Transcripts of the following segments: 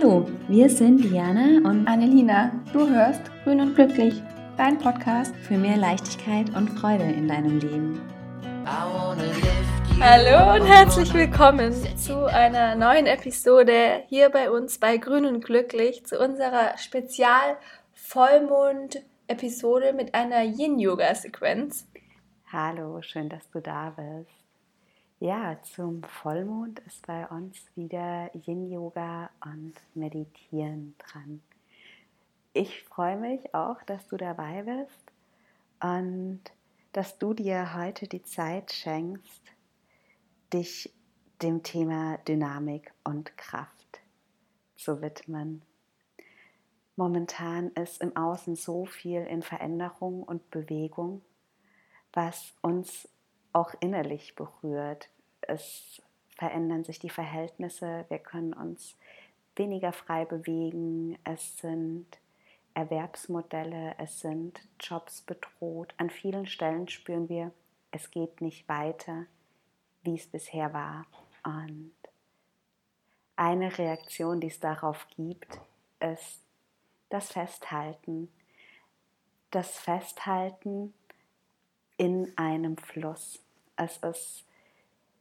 Hallo, wir sind Diana und Annelina. Du hörst Grün und Glücklich, dein Podcast für mehr Leichtigkeit und Freude in deinem Leben. Hallo und herzlich willkommen zu einer neuen Episode hier bei uns bei Grün und Glücklich, zu unserer Spezial-Vollmond-Episode mit einer Yin-Yoga-Sequenz. Hallo, schön, dass du da bist. Ja, zum Vollmond ist bei uns wieder Yin-Yoga und Meditieren dran. Ich freue mich auch, dass du dabei bist und dass du dir heute die Zeit schenkst, dich dem Thema Dynamik und Kraft zu widmen. Momentan ist im Außen so viel in Veränderung und Bewegung, was uns auch innerlich berührt. Es verändern sich die Verhältnisse, wir können uns weniger frei bewegen, es sind Erwerbsmodelle, es sind Jobs bedroht. An vielen Stellen spüren wir, es geht nicht weiter, wie es bisher war. Und eine Reaktion, die es darauf gibt, ist das Festhalten. Das Festhalten in einem Fluss. Es ist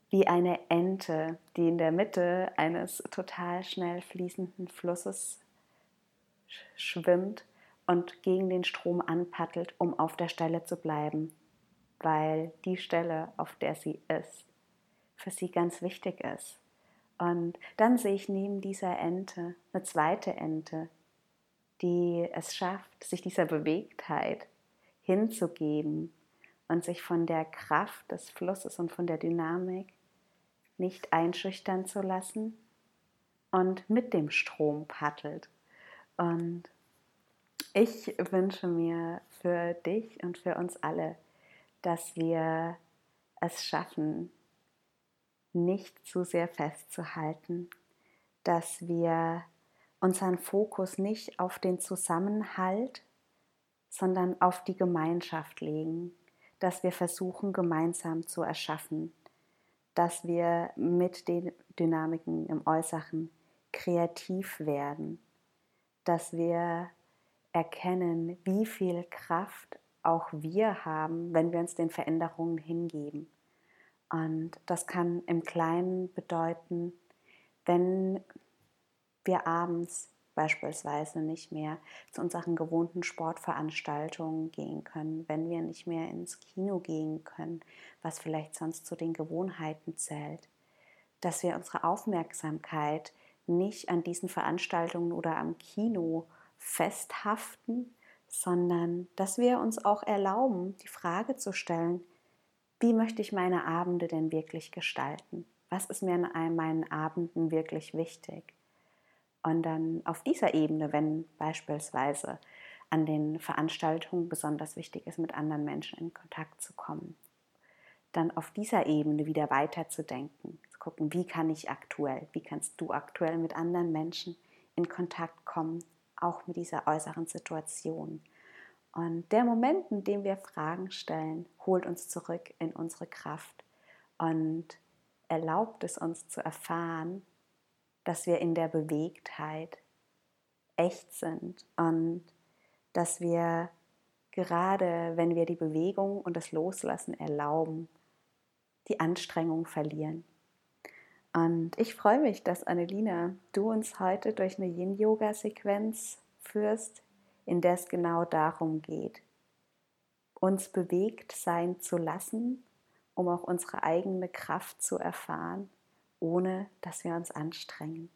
wie eine Ente, die in der Mitte eines total schnell fließenden Flusses schwimmt und gegen den Strom anpaddelt, um auf der Stelle zu bleiben, weil die Stelle, auf der sie ist, für sie ganz wichtig ist. Und dann sehe ich neben dieser Ente eine zweite Ente, die es schafft, sich dieser Bewegtheit hinzugeben und sich von der Kraft des Flusses und von der Dynamik nicht einschüchtern zu lassen und mit dem Strom paddelt. Und ich wünsche mir für dich und für uns alle, dass wir es schaffen, nicht zu sehr festzuhalten, dass wir unseren Fokus nicht auf den Zusammenhalt, sondern auf die Gemeinschaft legen, dass wir versuchen, gemeinsam zu erschaffen, dass wir mit den Dynamiken im Äußeren kreativ werden, dass wir erkennen, wie viel Kraft auch wir haben, wenn wir uns den Veränderungen hingeben. Und das kann im Kleinen bedeuten, wenn wir abends beispielsweise nicht mehr zu unseren gewohnten Sportveranstaltungen gehen können, wenn wir nicht mehr ins Kino gehen können, was vielleicht sonst zu den Gewohnheiten zählt, dass wir unsere Aufmerksamkeit nicht an diesen Veranstaltungen oder am Kino festhaften, sondern dass wir uns auch erlauben, die Frage zu stellen, wie möchte ich meine Abende denn wirklich gestalten? Was ist mir an meinen Abenden wirklich wichtig? Und dann auf dieser Ebene, wenn beispielsweise an den Veranstaltungen besonders wichtig ist, mit anderen Menschen in Kontakt zu kommen, dann auf dieser Ebene wieder weiterzudenken, zu gucken, wie kann ich aktuell, wie kannst du aktuell mit anderen Menschen in Kontakt kommen, auch mit dieser äußeren Situation. Und der Moment, in dem wir Fragen stellen, holt uns zurück in unsere Kraft und erlaubt es uns zu erfahren, dass wir in der Bewegtheit echt sind und dass wir gerade, wenn wir die Bewegung und das Loslassen erlauben, die Anstrengung verlieren. Und ich freue mich, dass Annelina, du uns heute durch eine Yin-Yoga-Sequenz führst, in der es genau darum geht, uns bewegt sein zu lassen, um auch unsere eigene Kraft zu erfahren ohne dass wir uns anstrengen.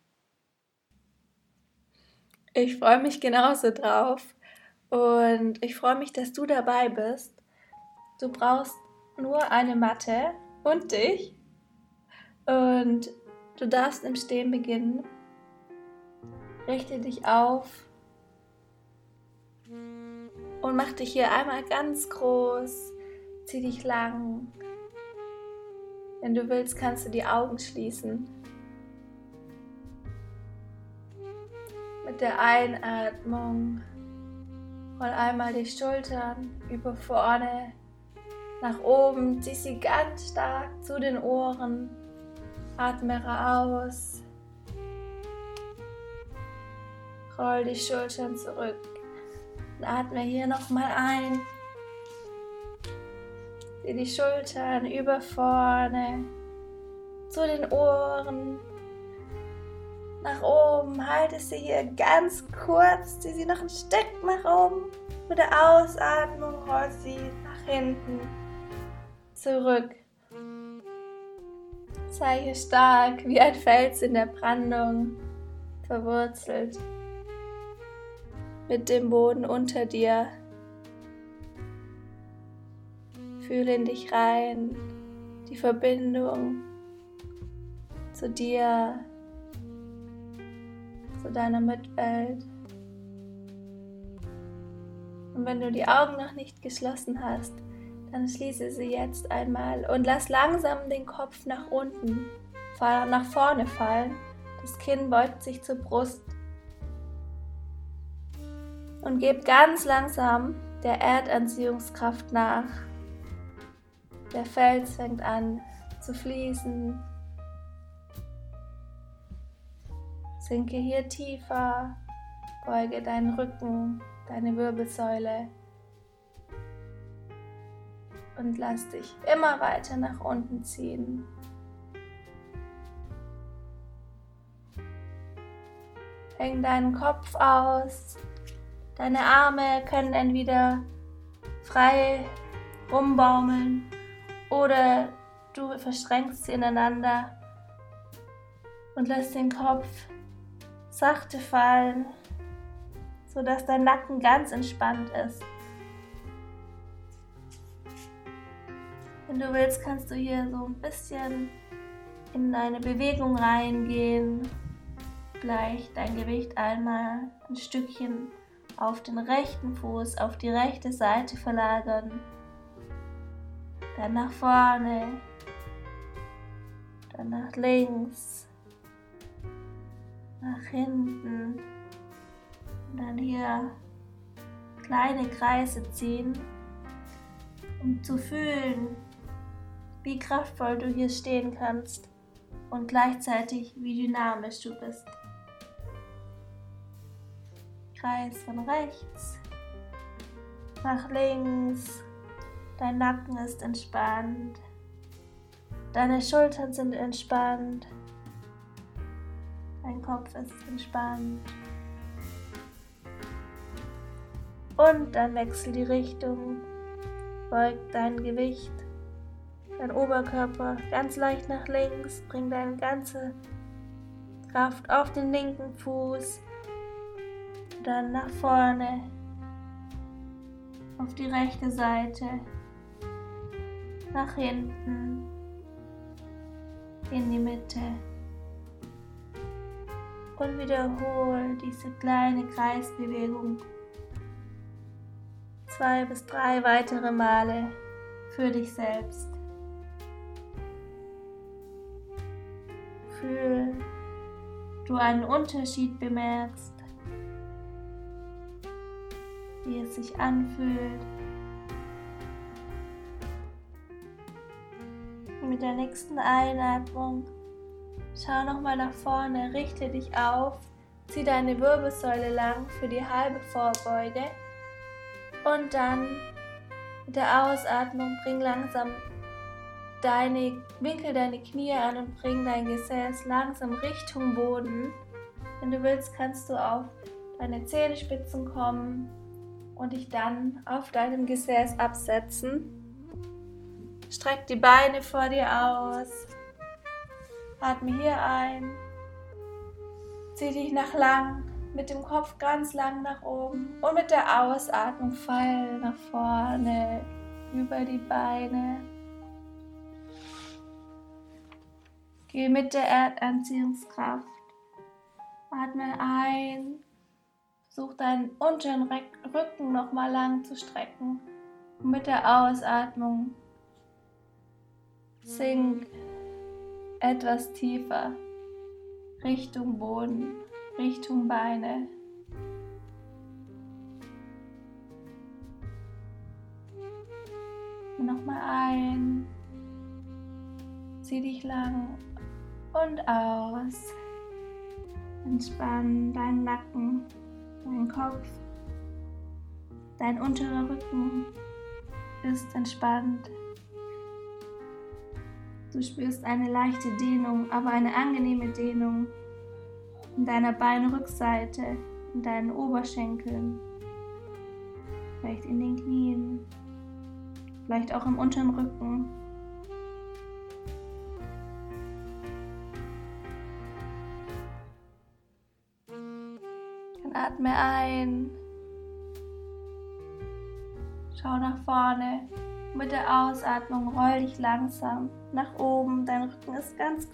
Ich freue mich genauso drauf und ich freue mich, dass du dabei bist. Du brauchst nur eine Matte und dich und du darfst im Stehen beginnen. Richte dich auf und mach dich hier einmal ganz groß. Zieh dich lang wenn du willst, kannst du die Augen schließen. Mit der Einatmung roll einmal die Schultern über vorne nach oben, zieh sie ganz stark zu den Ohren, atme aus. Roll die Schultern zurück. Und atme hier nochmal ein. Zieh die Schultern über vorne zu den Ohren. Nach oben. Halte sie hier ganz kurz. Zieh sie noch ein Stück nach oben. Mit der Ausatmung roll sie nach hinten zurück. Sei hier stark wie ein Fels in der Brandung, verwurzelt mit dem Boden unter dir. Fühle in dich rein, die Verbindung zu dir, zu deiner Mitwelt. Und wenn du die Augen noch nicht geschlossen hast, dann schließe sie jetzt einmal und lass langsam den Kopf nach unten, nach vorne fallen. Das Kinn beugt sich zur Brust. Und gib ganz langsam der Erdanziehungskraft nach. Der Fels fängt an zu fließen. Sinke hier tiefer, beuge deinen Rücken, deine Wirbelsäule und lass dich immer weiter nach unten ziehen. Häng deinen Kopf aus. Deine Arme können entweder frei rumbaumeln oder du verschränkst sie ineinander und lässt den Kopf sachte fallen, sodass dein Nacken ganz entspannt ist. Wenn du willst, kannst du hier so ein bisschen in deine Bewegung reingehen. Vielleicht dein Gewicht einmal ein Stückchen auf den rechten Fuß, auf die rechte Seite verlagern. Dann nach vorne. Dann nach links. Nach hinten. Und dann hier kleine Kreise ziehen, um zu fühlen, wie kraftvoll du hier stehen kannst und gleichzeitig wie dynamisch du bist. Kreis von rechts nach links. Dein Nacken ist entspannt. Deine Schultern sind entspannt. Dein Kopf ist entspannt. Und dann wechsel die Richtung. Beug dein Gewicht dein Oberkörper ganz leicht nach links, bring deine ganze Kraft auf den linken Fuß, dann nach vorne, auf die rechte Seite, nach hinten, in die Mitte und wiederhole diese kleine Kreisbewegung zwei bis drei weitere Male für dich selbst. Gefühl du einen Unterschied bemerkst, wie es sich anfühlt. Der nächsten Einatmung schau nochmal nach vorne, richte dich auf, zieh deine Wirbelsäule lang für die halbe Vorbeuge und dann mit der Ausatmung bring langsam deine, winkel deine Knie an und bring dein Gesäß langsam Richtung Boden. Wenn du willst, kannst du auf deine Zehenspitzen kommen und dich dann auf deinem Gesäß absetzen. Streck die Beine vor dir aus. Atme hier ein. Zieh dich nach lang, mit dem Kopf ganz lang nach oben und mit der Ausatmung fall nach vorne über die Beine. Geh mit der Erdanziehungskraft. Atme ein. Versuch deinen unteren Rücken nochmal lang zu strecken. Und mit der Ausatmung sink etwas tiefer Richtung Boden, Richtung Beine. Nochmal ein. Zieh dich lang und aus. Entspann deinen Nacken, dein Kopf, dein unterer Rücken ist entspannt. Du spürst eine leichte Dehnung, aber eine angenehme Dehnung in deiner Beinrückseite, in deinen Oberschenkeln, vielleicht in den Knien, vielleicht auch im unteren Rücken. Dann atme ein, schau nach vorne. Mit der Ausatmung roll dich langsam nach oben. Dein Rücken ist ganz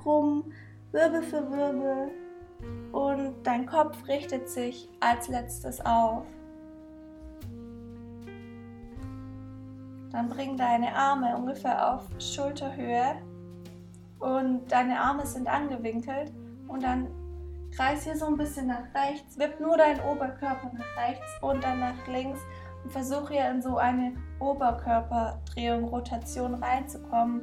krumm, Wirbel für Wirbel. Und dein Kopf richtet sich als letztes auf. Dann bring deine Arme ungefähr auf Schulterhöhe. Und deine Arme sind angewinkelt. Und dann kreis hier so ein bisschen nach rechts, wipp nur deinen Oberkörper nach rechts und dann nach links und versuch hier in so eine Oberkörperdrehung, Rotation reinzukommen,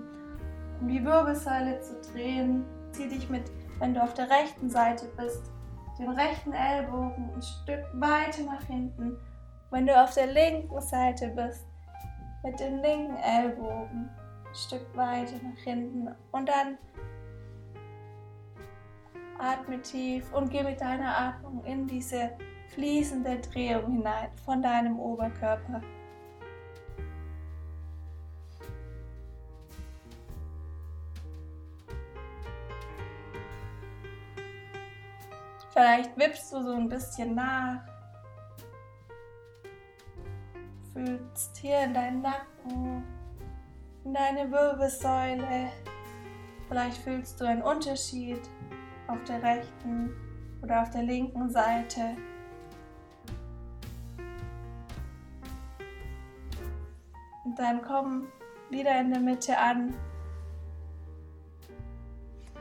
um die Wirbelsäule zu drehen. Zieh dich mit wenn du auf der rechten Seite bist, den rechten Ellbogen ein Stück weiter nach hinten. Wenn du auf der linken Seite bist, mit dem linken Ellbogen ein Stück weiter nach hinten. Und dann atme tief und geh mit deiner Atmung in diese fließende Drehung hinein von deinem Oberkörper. Vielleicht wippst du so ein bisschen nach. Fühlst hier in deinen Nacken, in deine Wirbelsäule. Vielleicht fühlst du einen Unterschied auf der rechten oder auf der linken Seite. Dann komm wieder in der Mitte an.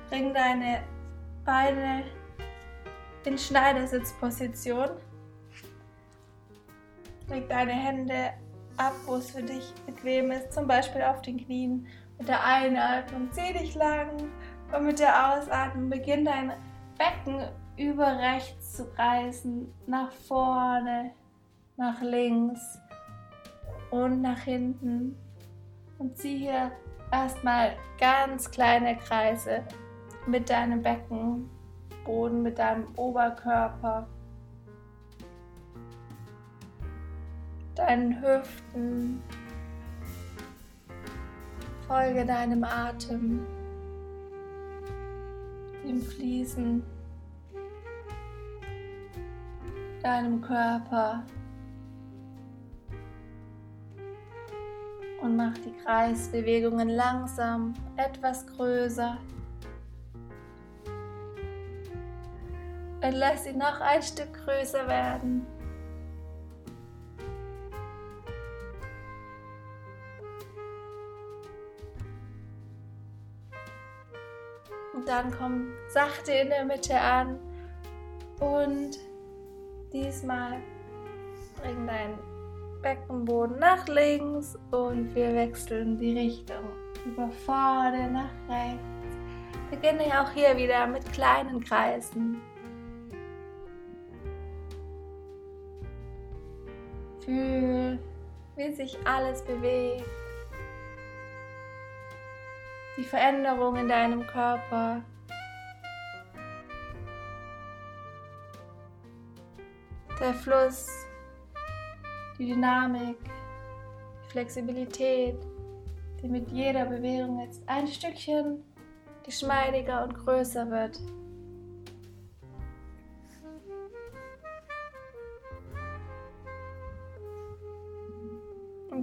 Bring deine Beine in Schneidersitzposition. Leg deine Hände ab, wo es für dich bequem ist, zum Beispiel auf den Knien. Mit der Einatmung zieh dich lang und mit der Ausatmung beginn dein Becken über rechts zu reißen, nach vorne, nach links und nach hinten. Und zieh hier erstmal ganz kleine Kreise mit deinem Becken Boden mit deinem Oberkörper, deinen Hüften. Folge deinem Atem, dem Fließen deinem Körper und mach die Kreisbewegungen langsam etwas größer. und lass sie noch ein Stück größer werden. Und dann komm sachte in der Mitte an und diesmal bring deinen Beckenboden nach links und wir wechseln die Richtung über vorne nach rechts. Beginne auch hier wieder mit kleinen Kreisen. Fühl, wie sich alles bewegt. Die Veränderung in deinem Körper. Der Fluss, die Dynamik, die Flexibilität, die mit jeder Bewegung jetzt ein Stückchen geschmeidiger und größer wird.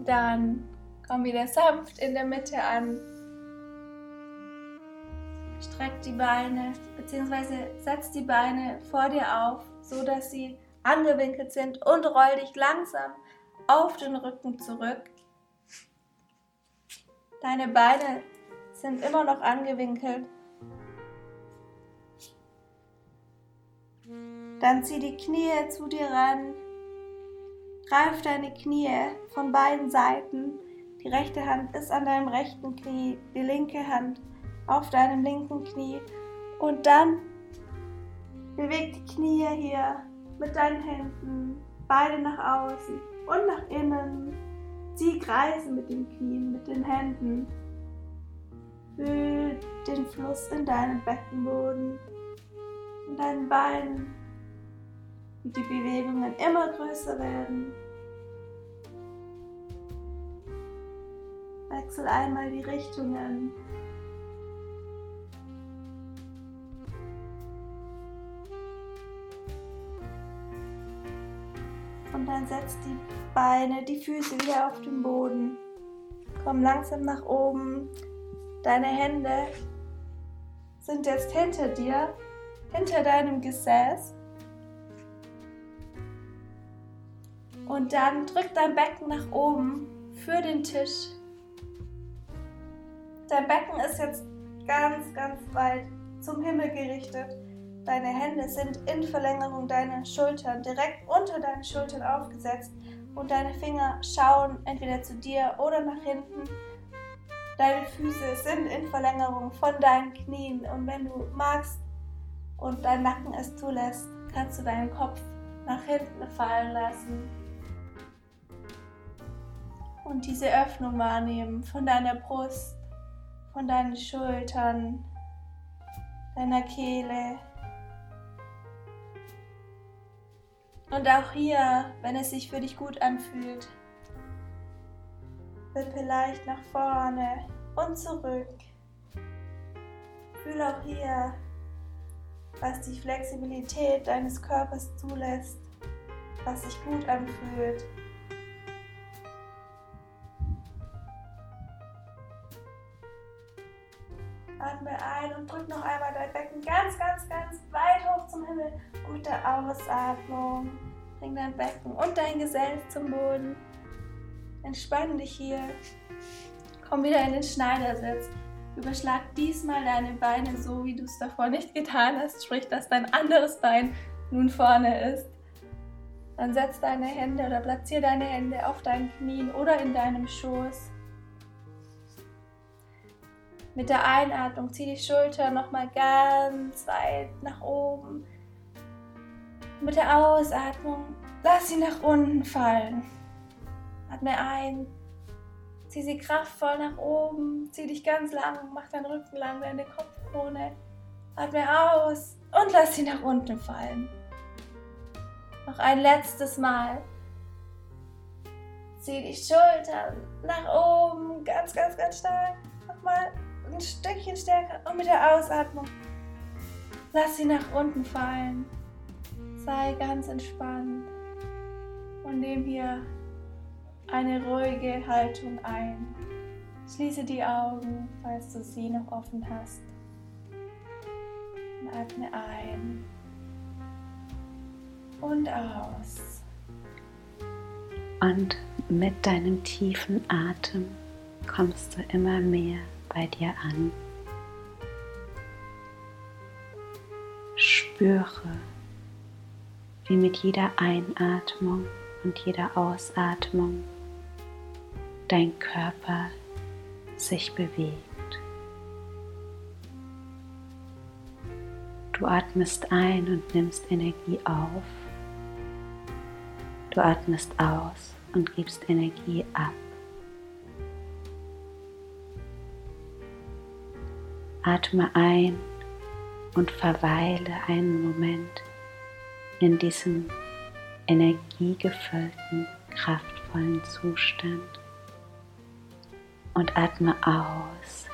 dann komm wieder sanft in der Mitte an. Streck die Beine bzw. setz die Beine vor dir auf, so dass sie angewinkelt sind und roll dich langsam auf den Rücken zurück. Deine Beine sind immer noch angewinkelt. Dann zieh die Knie zu dir ran Greif deine Knie von beiden Seiten. Die rechte Hand ist an deinem rechten Knie, die linke Hand auf deinem linken Knie. Und dann beweg die Knie hier mit deinen Händen beide nach außen und nach innen. Zieh Kreise mit den Knien, mit den Händen. Fühl den Fluss in deinem Beckenboden, in deinen Beinen, wie die Bewegungen immer größer werden. Wechsel einmal die Richtungen. Und dann setz die Beine, die Füße wieder auf den Boden. Komm langsam nach oben. Deine Hände sind jetzt hinter dir, hinter deinem Gesäß. Und dann drück dein Becken nach oben für den Tisch. Dein Becken ist jetzt ganz, ganz weit zum Himmel gerichtet. Deine Hände sind in Verlängerung deiner Schultern, direkt unter deinen Schultern aufgesetzt und deine Finger schauen entweder zu dir oder nach hinten. Deine Füße sind in Verlängerung von deinen Knien und wenn du magst und dein Nacken es zulässt, kannst du deinen Kopf nach hinten fallen lassen und diese Öffnung wahrnehmen von deiner Brust, von deinen Schultern, deiner Kehle, Und auch hier, wenn es sich für dich gut anfühlt, wippe leicht nach vorne und zurück. Fühl auch hier, was die Flexibilität deines Körpers zulässt, was sich gut anfühlt. Atme ein und drück noch einmal dein Becken ganz, ganz, ganz weit hoch zum Himmel. Der Ausatmung bring dein Becken und dein Gesäß zum Boden. Entspann dich hier. Komm wieder in den Schneidersitz. Überschlag diesmal deine Beine so, wie du es davor nicht getan hast, sprich, dass dein anderes Bein nun vorne ist. Dann setz deine Hände oder platziere deine Hände auf deinen Knien oder in deinem Schoß. Mit der Einatmung zieh die Schulter nochmal ganz weit nach oben. Mit der Ausatmung lass sie nach unten fallen. Atme ein, zieh sie kraftvoll nach oben, zieh dich ganz lang, mach deinen Rücken lang, deine Kopfkrone. Atme aus und lass sie nach unten fallen. Noch ein letztes Mal. Zieh die Schultern nach oben, ganz, ganz, ganz stark. Nochmal ein Stückchen stärker und mit der Ausatmung lass sie nach unten fallen. Sei ganz entspannt und nimm hier eine ruhige Haltung ein. Schließe die Augen, falls du sie noch offen hast. Und atme ein und aus. Und mit deinem tiefen Atem kommst du immer mehr bei dir an. Spüre, wie mit jeder Einatmung und jeder Ausatmung dein Körper sich bewegt. Du atmest ein und nimmst Energie auf. Du atmest aus und gibst Energie ab. Atme ein und verweile einen Moment in diesem energiegefüllten, kraftvollen Zustand und atme aus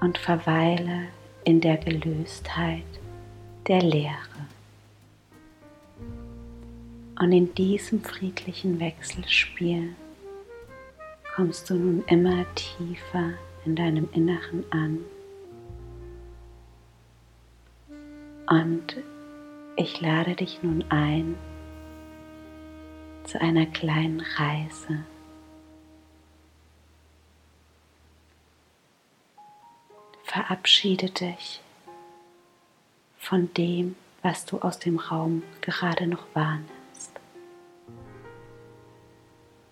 und verweile in der Gelöstheit der Leere. Und in diesem friedlichen Wechselspiel kommst du nun immer tiefer in deinem Inneren an. Und ich lade dich nun ein zu einer kleinen Reise. Verabschiede dich von dem, was du aus dem Raum gerade noch wahrnimmst.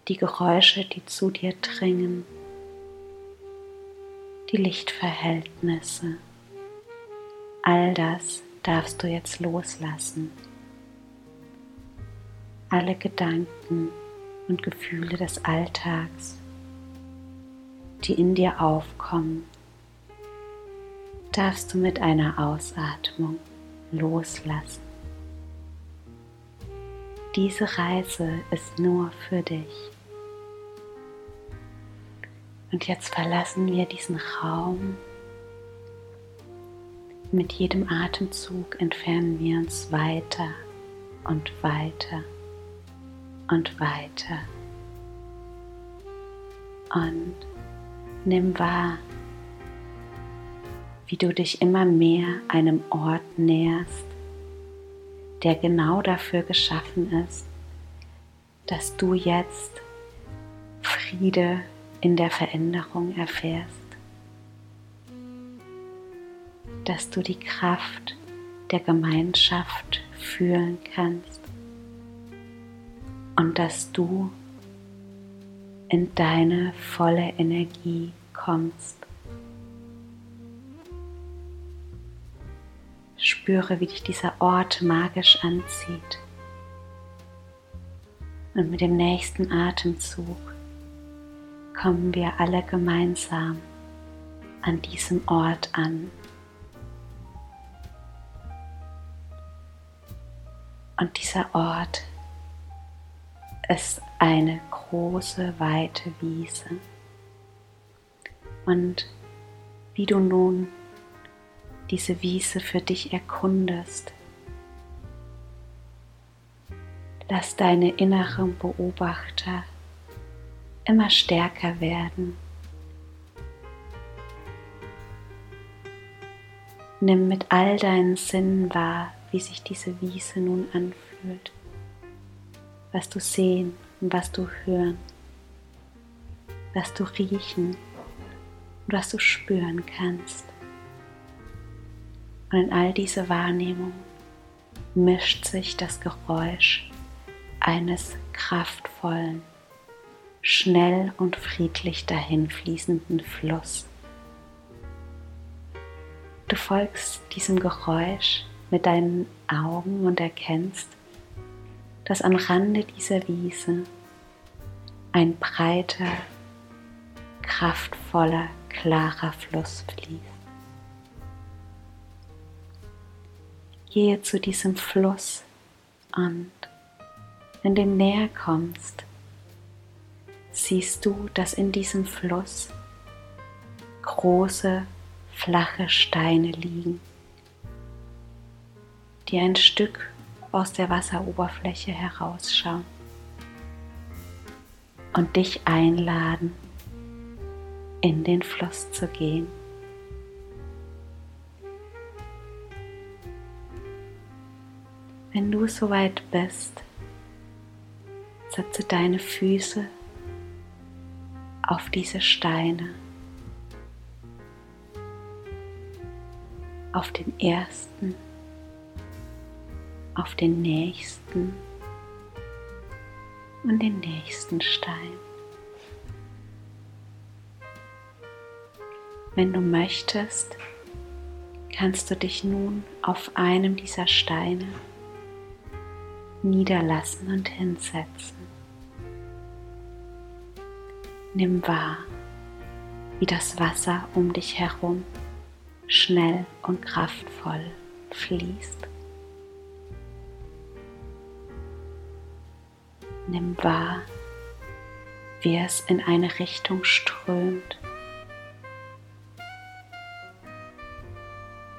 Die Geräusche, die zu dir dringen, die Lichtverhältnisse. All das darfst du jetzt loslassen alle Gedanken und Gefühle des Alltags, die in dir aufkommen, darfst du mit einer Ausatmung loslassen. Diese Reise ist nur für dich. Und jetzt verlassen wir diesen Raum. Mit jedem Atemzug entfernen wir uns weiter und weiter und weiter. Und nimm wahr, wie du dich immer mehr einem Ort näherst, der genau dafür geschaffen ist, dass du jetzt Friede in der Veränderung erfährst, dass du die Kraft der Gemeinschaft fühlen kannst und dass du in deine volle Energie kommst. Spüre, wie dich dieser Ort magisch anzieht. Und mit dem nächsten Atemzug kommen wir alle gemeinsam an diesem Ort an. Und dieser Ort ist eine große, weite Wiese. Und wie du nun diese Wiese für dich erkundest, lass deine inneren Beobachter immer stärker werden. Nimm mit all deinen Sinnen wahr, wie sich diese Wiese nun anfühlt, was du sehen und was du hören, was du riechen und was du spüren kannst. Und in all diese Wahrnehmung mischt sich das Geräusch eines kraftvollen schnell und friedlich dahinfließenden Fluss. Du folgst diesem Geräusch mit deinen Augen und erkennst, dass am Rande dieser Wiese ein breiter, kraftvoller, klarer Fluss fließt. Gehe zu diesem Fluss und wenn du näher kommst, siehst du, dass in diesem Fluss große, flache Steine liegen, die ein Stück aus der Wasseroberfläche herausschauen und dich einladen, in den Fluss zu gehen. Wenn du soweit bist, setze deine Füße auf diese Steine, auf den ersten, auf den nächsten und den nächsten Stein. Wenn du möchtest, kannst du dich nun auf einem dieser Steine niederlassen und hinsetzen. Nimm wahr, wie das Wasser um dich herum schnell und kraftvoll fließt. Nimm wahr, wie es in eine Richtung strömt,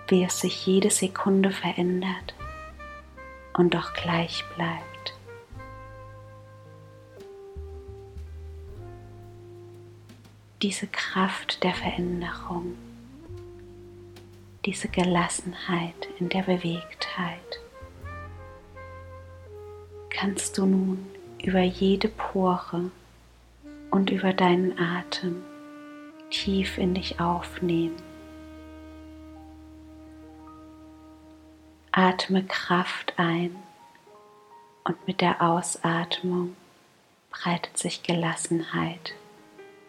wie es sich jede Sekunde verändert und doch gleich bleibt. Diese Kraft der Veränderung, diese Gelassenheit in der Bewegtheit kannst du nun über jede Pore und über deinen Atem tief in dich aufnehmen. Atme Kraft ein und mit der Ausatmung breitet sich Gelassenheit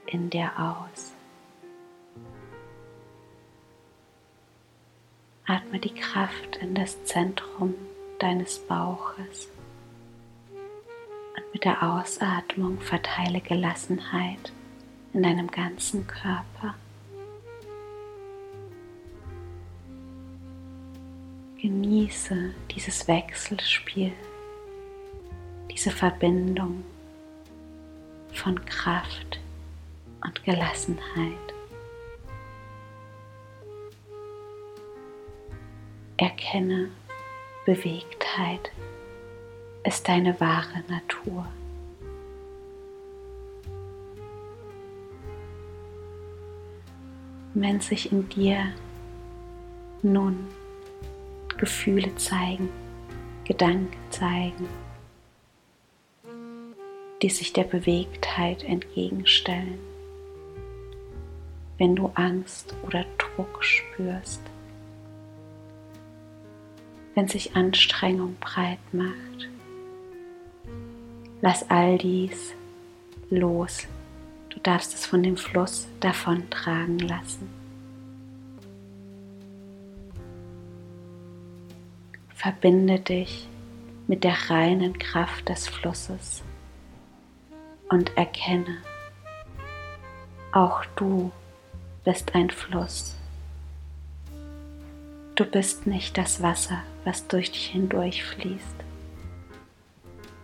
in dir aus. Atme die Kraft in das Zentrum deines Bauches Und mit der Ausatmung verteile Gelassenheit in deinem ganzen Körper. Genieße dieses Wechselspiel, diese Verbindung von Kraft und Gelassenheit. Erkenne, Bewegtheit ist deine wahre Natur. Wenn sich in dir nun Gefühle zeigen, Gedanken zeigen, die sich der Bewegtheit entgegenstellen. Wenn du Angst oder Druck spürst, wenn sich Anstrengung breit macht, lass all dies los. Du darfst es von dem Fluss davontragen lassen. Verbinde dich mit der reinen Kraft des Flusses und erkenne, auch du bist ein Fluss. Du bist nicht das Wasser, was durch dich hindurch fließt,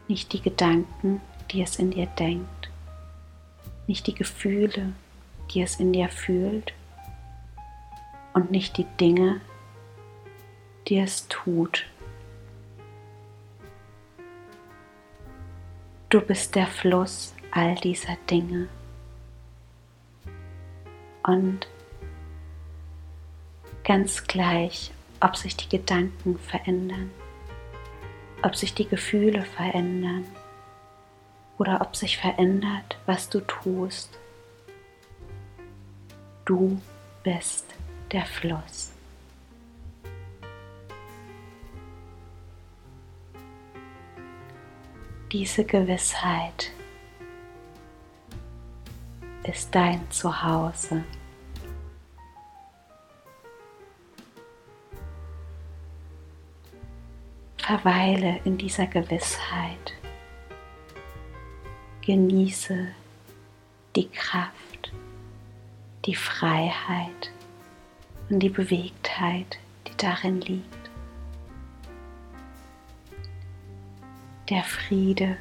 nicht die Gedanken, die es in dir denkt, nicht die Gefühle, die es in dir fühlt und nicht die Dinge, die es tut. Du bist der Fluss all dieser Dinge. Und ganz gleich, ob sich die Gedanken verändern, ob sich die Gefühle verändern oder ob sich verändert, was du tust. Du bist der Fluss. Diese Gewissheit ist dein Zuhause. Verweile in dieser Gewissheit. Genieße die Kraft, die Freiheit und die Bewegtheit, die darin liegt. der Friede,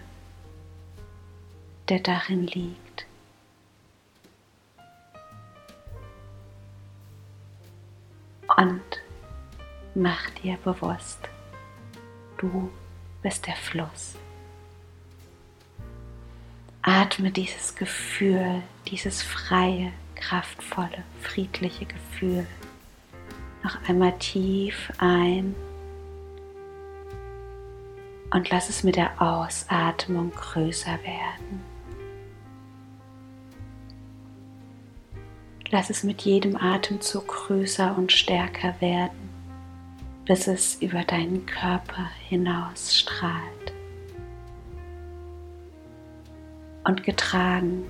der darin liegt. Und mach dir bewusst, du bist der Fluss. Atme dieses Gefühl, dieses freie, kraftvolle, friedliche Gefühl noch einmal tief ein und lass es mit der Ausatmung größer werden. Lass es mit jedem Atemzug größer und stärker werden, bis es über deinen Körper hinaus strahlt. Und getragen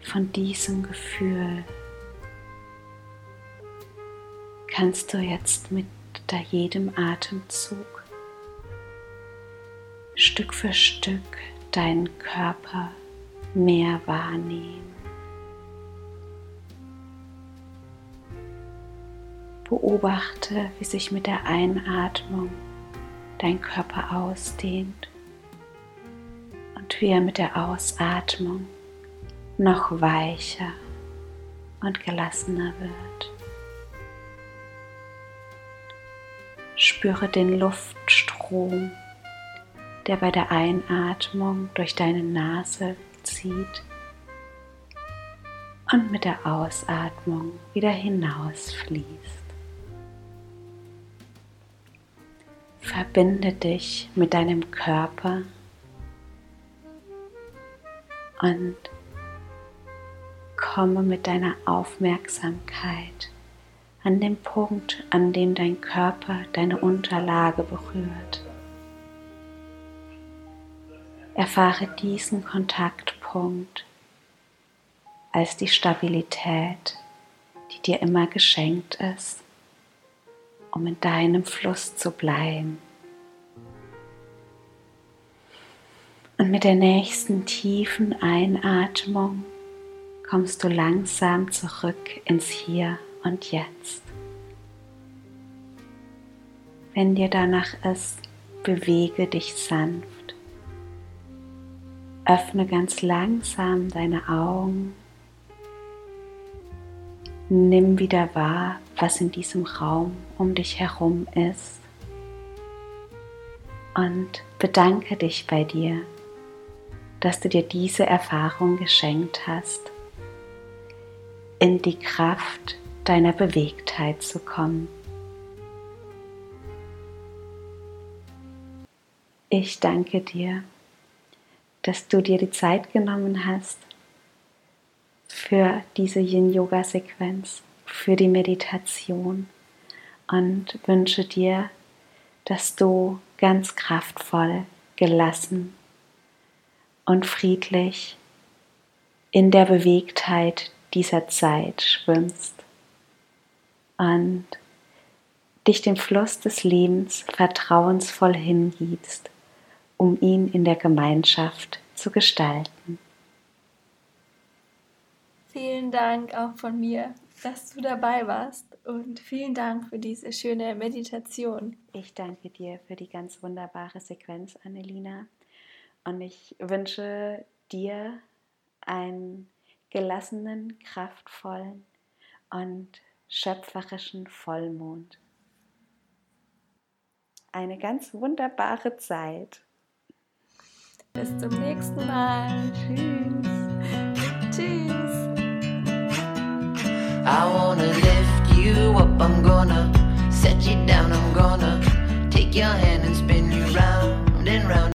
von diesem Gefühl kannst du jetzt mit jedem Atemzug Stück für Stück deinen Körper mehr wahrnehmen. Beobachte, wie sich mit der Einatmung dein Körper ausdehnt und wie er mit der Ausatmung noch weicher und gelassener wird. Spüre den Luftstrom der bei der Einatmung durch deine Nase zieht und mit der Ausatmung wieder hinausfließt. Verbinde dich mit deinem Körper und komme mit deiner Aufmerksamkeit an den Punkt, an dem dein Körper deine Unterlage berührt. Erfahre diesen Kontaktpunkt als die Stabilität, die dir immer geschenkt ist, um in deinem Fluss zu bleiben. Und mit der nächsten tiefen Einatmung kommst du langsam zurück ins Hier und Jetzt. Wenn dir danach ist, bewege dich sanft. Öffne ganz langsam deine Augen. Nimm wieder wahr, was in diesem Raum um dich herum ist. Und bedanke dich bei dir, dass du dir diese Erfahrung geschenkt hast in die Kraft deiner Bewegtheit zu kommen. Ich danke dir, dass du dir die Zeit genommen hast für diese Yin-Yoga-Sequenz, für die Meditation und wünsche dir, dass du ganz kraftvoll, gelassen und friedlich in der Bewegtheit dieser Zeit schwimmst und dich dem Fluss des Lebens vertrauensvoll hingibst, um ihn in der Gemeinschaft zu gestalten. Vielen Dank auch von mir, dass du dabei warst und vielen Dank für diese schöne Meditation. Ich danke dir für die ganz wunderbare Sequenz, Annelina, und ich wünsche dir ein gelassenen, kraftvollen und schöpferischen Vollmond. Eine ganz wunderbare Zeit. Bis zum nächsten Mal. Tschüss. I wanna lift you up, I'm gonna set you down, I'm gonna take your hand and spin you round and round.